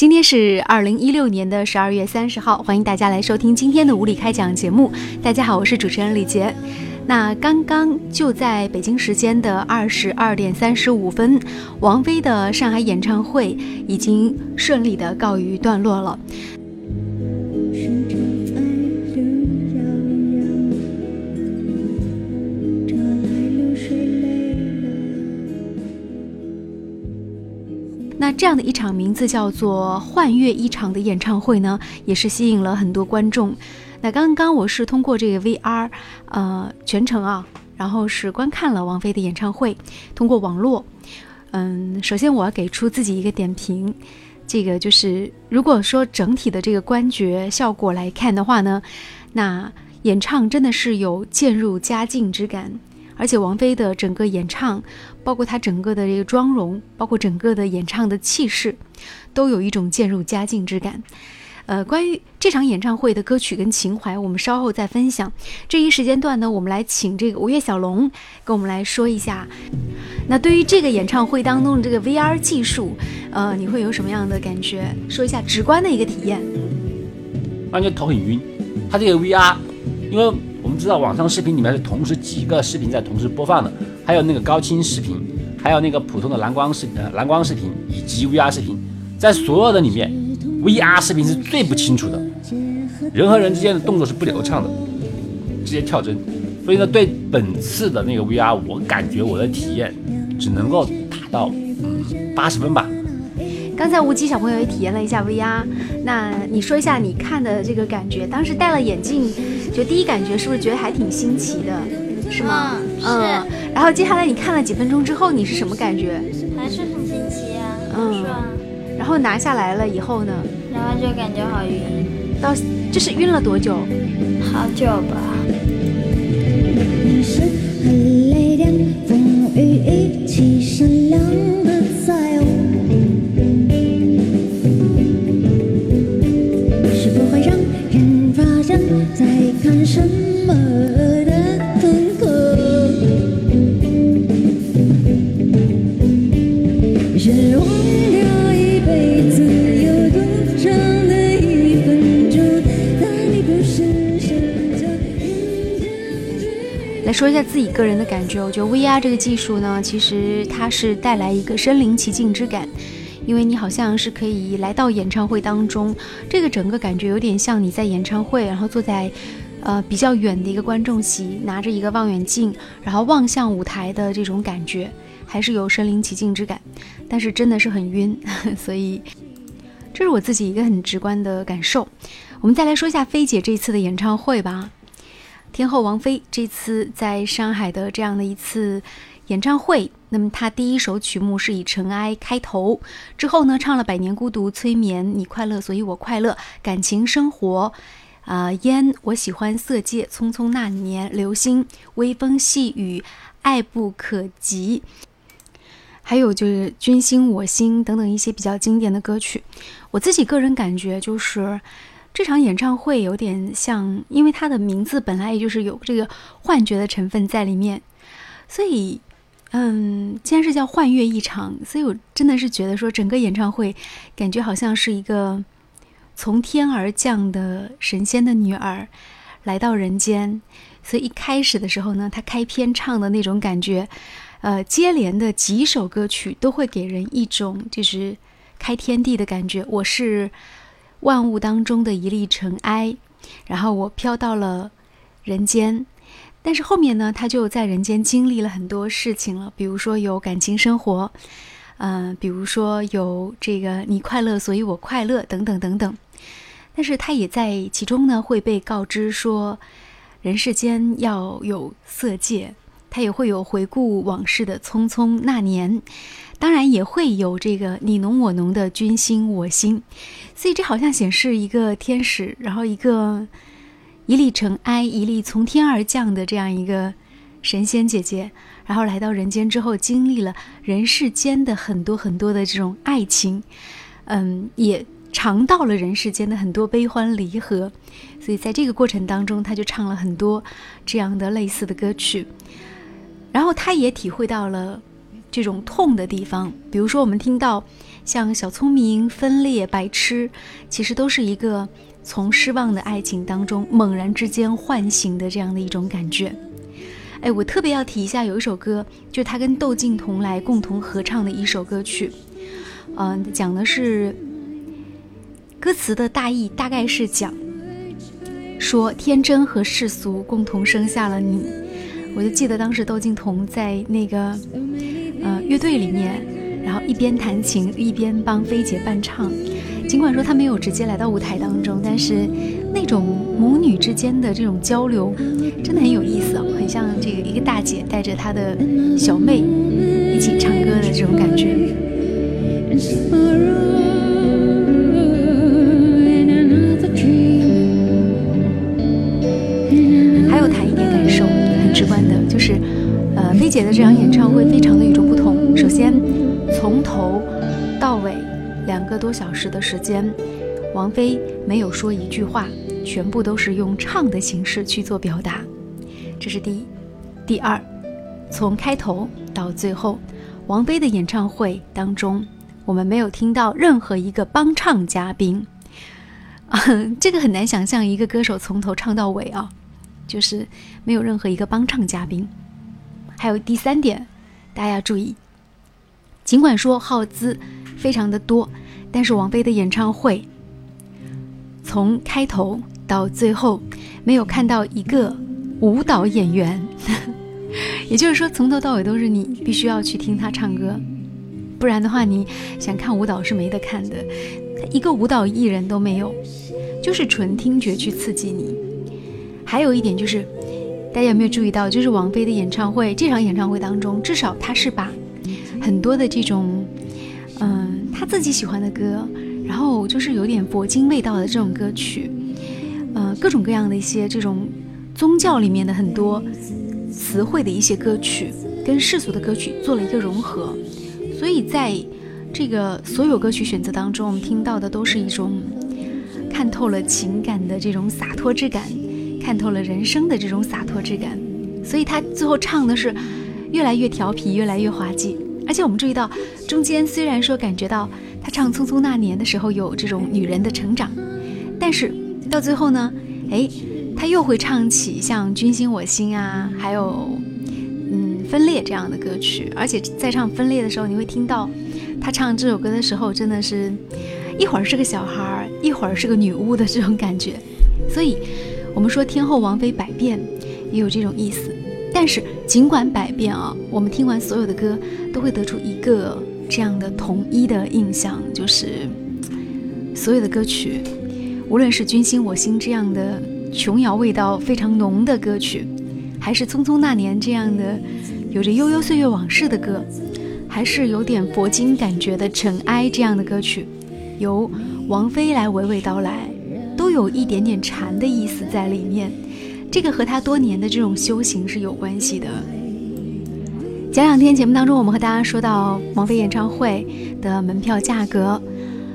今天是二零一六年的十二月三十号，欢迎大家来收听今天的无理开讲节目。大家好，我是主持人李杰。那刚刚就在北京时间的二十二点三十五分，王菲的上海演唱会已经顺利的告一段落了。那这样的一场名字叫做“幻乐一场”的演唱会呢，也是吸引了很多观众。那刚刚我是通过这个 VR，呃，全程啊，然后是观看了王菲的演唱会，通过网络。嗯，首先我要给出自己一个点评，这个就是如果说整体的这个观觉效果来看的话呢，那演唱真的是有渐入佳境之感。而且王菲的整个演唱，包括她整个的这个妆容，包括整个的演唱的气势，都有一种渐入佳境之感。呃，关于这场演唱会的歌曲跟情怀，我们稍后再分享。这一时间段呢，我们来请这个吴越小龙跟我们来说一下。那对于这个演唱会当中的这个 VR 技术，呃，你会有什么样的感觉？说一下直观的一个体验。感觉头很晕，它这个 VR，因为。我们知道网上视频里面是同时几个视频在同时播放的，还有那个高清视频，还有那个普通的蓝光视呃蓝光视频以及 VR 视频，在所有的里面，VR 视频是最不清楚的，人和人之间的动作是不流畅的，直接跳帧。所以呢，对本次的那个 VR，我感觉我的体验只能够达到八十分吧。刚才吴奇小朋友也体验了一下 VR，那你说一下你看的这个感觉，当时戴了眼镜，就第一感觉是不是觉得还挺新奇的，是吗？嗯，然后接下来你看了几分钟之后，你是什么感觉？还是很新奇啊，嗯。然后拿下来了以后呢？然后就感觉好晕。到这是晕了多久？好久吧。说一下自己个人的感觉，我觉得 VR 这个技术呢，其实它是带来一个身临其境之感，因为你好像是可以来到演唱会当中，这个整个感觉有点像你在演唱会，然后坐在呃比较远的一个观众席，拿着一个望远镜，然后望向舞台的这种感觉，还是有身临其境之感，但是真的是很晕，所以这是我自己一个很直观的感受。我们再来说一下菲姐这次的演唱会吧。天后王菲这次在上海的这样的一次演唱会，那么她第一首曲目是以《尘埃》开头，之后呢唱了《百年孤独》《催眠》《你快乐所以我快乐》《感情生活》啊烟我喜欢色戒匆匆那年流星微风细雨爱不可及，还有就是君心我心等等一些比较经典的歌曲。我自己个人感觉就是。这场演唱会有点像，因为它的名字本来也就是有这个幻觉的成分在里面，所以，嗯，既然是叫幻乐一场，所以我真的是觉得说整个演唱会感觉好像是一个从天而降的神仙的女儿来到人间，所以一开始的时候呢，她开篇唱的那种感觉，呃，接连的几首歌曲都会给人一种就是开天地的感觉。我是。万物当中的一粒尘埃，然后我飘到了人间，但是后面呢，他就在人间经历了很多事情了，比如说有感情生活，嗯，比如说有这个你快乐，所以我快乐等等等等，但是他也在其中呢会被告知说，人世间要有色戒，他也会有回顾往事的匆匆那年。当然也会有这个你侬我侬的君心我心，所以这好像显示一个天使，然后一个一粒尘埃，一粒从天而降的这样一个神仙姐姐，然后来到人间之后，经历了人世间的很多很多的这种爱情，嗯，也尝到了人世间的很多悲欢离合，所以在这个过程当中，他就唱了很多这样的类似的歌曲，然后他也体会到了。这种痛的地方，比如说我们听到像小聪明、分裂、白痴，其实都是一个从失望的爱情当中猛然之间唤醒的这样的一种感觉。哎，我特别要提一下，有一首歌，就是他跟窦靖童来共同合唱的一首歌曲，嗯，讲的是歌词的大意，大概是讲说天真和世俗共同生下了你。我就记得当时窦靖童在那个呃乐队里面，然后一边弹琴一边帮菲姐伴唱。尽管说他没有直接来到舞台当中，但是那种母女之间的这种交流真的很有意思哦，很像这个一个大姐带着她的小妹一起唱歌的这种感觉。直观的，就是呃，菲姐的这场演唱会非常的与众不同。首先，从头到尾。两个多小时的时间，王菲没有说一句话，全部都是用唱的形式去做表达，这是第一。第二，从开头到最后，王菲的演唱会当中，我们没有听到任何一个帮唱嘉宾，啊，这个很难想象一个歌手从头唱到尾啊，就是没有任何一个帮唱嘉宾。还有第三点，大家要注意，尽管说耗资非常的多。但是王菲的演唱会，从开头到最后，没有看到一个舞蹈演员，也就是说，从头到尾都是你必须要去听她唱歌，不然的话，你想看舞蹈是没得看的。一个舞蹈艺人都没有，就是纯听觉去刺激你。还有一点就是，大家有没有注意到，就是王菲的演唱会这场演唱会当中，至少她是把很多的这种。嗯，她自己喜欢的歌，然后就是有点佛经味道的这种歌曲，呃，各种各样的一些这种宗教里面的很多词汇的一些歌曲，跟世俗的歌曲做了一个融合，所以在这个所有歌曲选择当中，我们听到的都是一种看透了情感的这种洒脱之感，看透了人生的这种洒脱之感，所以他最后唱的是越来越调皮，越来越滑稽。而且我们注意到，中间虽然说感觉到他唱《匆匆那年》的时候有这种女人的成长，但是到最后呢，哎，他又会唱起像《君心我心》啊，还有嗯《分裂》这样的歌曲。而且在唱《分裂》的时候，你会听到他唱这首歌的时候，真的是一会儿是个小孩儿，一会儿是个女巫的这种感觉。所以，我们说天后王菲百变，也有这种意思。但是尽管百变啊，我们听完所有的歌，都会得出一个这样的统一的印象，就是所有的歌曲，无论是《君心我心》这样的琼瑶味道非常浓的歌曲，还是《匆匆那年》这样的有着悠悠岁月往事的歌，还是有点佛经感觉的《尘埃》这样的歌曲，由王菲来娓娓道来，都有一点点禅的意思在里面。这个和他多年的这种修行是有关系的。前两天节目当中，我们和大家说到王菲演唱会的门票价格，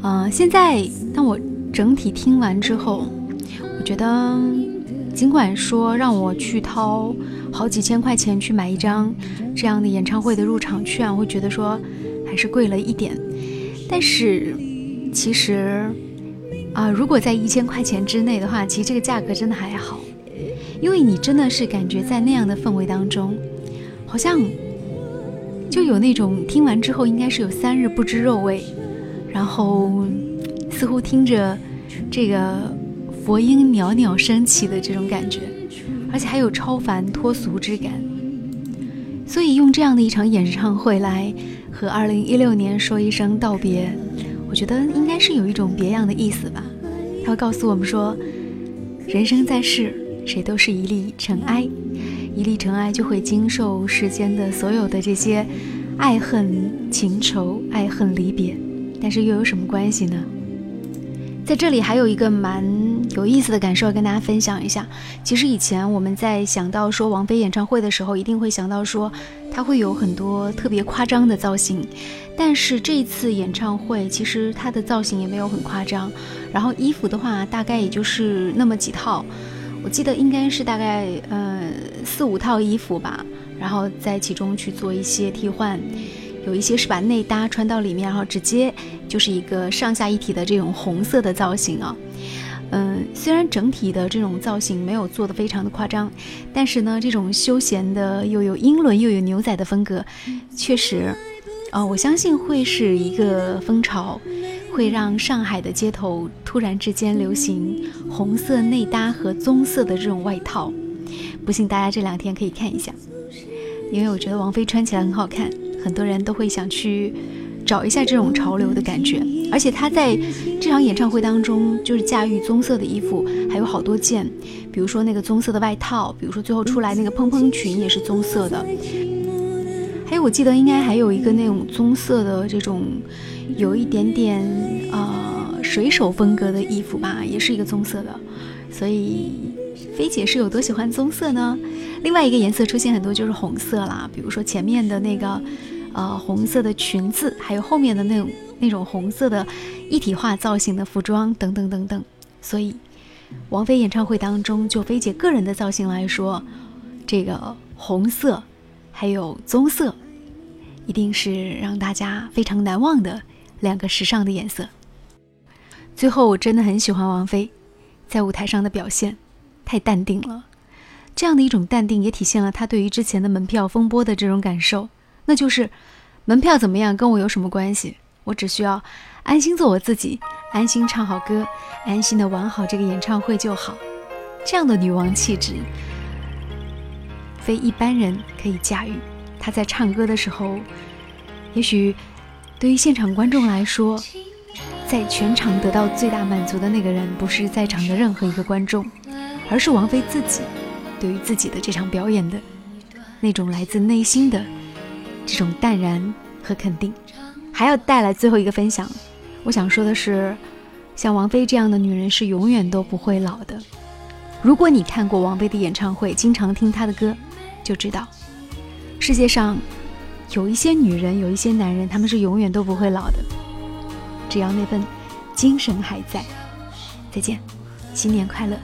呃，现在当我整体听完之后，我觉得，尽管说让我去掏好几千块钱去买一张这样的演唱会的入场券，我会觉得说还是贵了一点。但是，其实，啊，如果在一千块钱之内的话，其实这个价格真的还好。因为你真的是感觉在那样的氛围当中，好像就有那种听完之后应该是有三日不知肉味，然后似乎听着这个佛音袅袅升起的这种感觉，而且还有超凡脱俗之感。所以用这样的一场演唱会来和2016年说一声道别，我觉得应该是有一种别样的意思吧。他会告诉我们说，人生在世。谁都是一粒尘埃，一粒尘埃就会经受世间的所有的这些爱恨情仇、爱恨离别，但是又有什么关系呢？在这里还有一个蛮有意思的感受跟大家分享一下。其实以前我们在想到说王菲演唱会的时候，一定会想到说她会有很多特别夸张的造型，但是这次演唱会其实她的造型也没有很夸张，然后衣服的话大概也就是那么几套。我记得应该是大概呃四五套衣服吧，然后在其中去做一些替换，有一些是把内搭穿到里面，然后直接就是一个上下一体的这种红色的造型啊。嗯，虽然整体的这种造型没有做的非常的夸张，但是呢，这种休闲的又有英伦又有牛仔的风格，确实，啊，我相信会是一个风潮，会让上海的街头突然之间流行红色内搭和棕色的这种外套。不信大家这两天可以看一下，因为我觉得王菲穿起来很好看，很多人都会想去。找一下这种潮流的感觉，而且他在这场演唱会当中就是驾驭棕色的衣服，还有好多件，比如说那个棕色的外套，比如说最后出来那个蓬蓬裙也是棕色的，还有我记得应该还有一个那种棕色的这种有一点点呃水手风格的衣服吧，也是一个棕色的，所以菲姐是有多喜欢棕色呢？另外一个颜色出现很多就是红色啦，比如说前面的那个。呃，红色的裙子，还有后面的那种那种红色的一体化造型的服装等等等等。所以，王菲演唱会当中，就菲姐个人的造型来说，这个红色还有棕色，一定是让大家非常难忘的两个时尚的颜色。最后，我真的很喜欢王菲在舞台上的表现，太淡定了。这样的一种淡定，也体现了她对于之前的门票风波的这种感受。那就是门票怎么样跟我有什么关系？我只需要安心做我自己，安心唱好歌，安心的玩好这个演唱会就好。这样的女王气质，非一般人可以驾驭。她在唱歌的时候，也许对于现场观众来说，在全场得到最大满足的那个人，不是在场的任何一个观众，而是王菲自己。对于自己的这场表演的那种来自内心的。这种淡然和肯定，还要带来最后一个分享。我想说的是，像王菲这样的女人是永远都不会老的。如果你看过王菲的演唱会，经常听她的歌，就知道，世界上有一些女人，有一些男人，他们是永远都不会老的。只要那份精神还在。再见，新年快乐。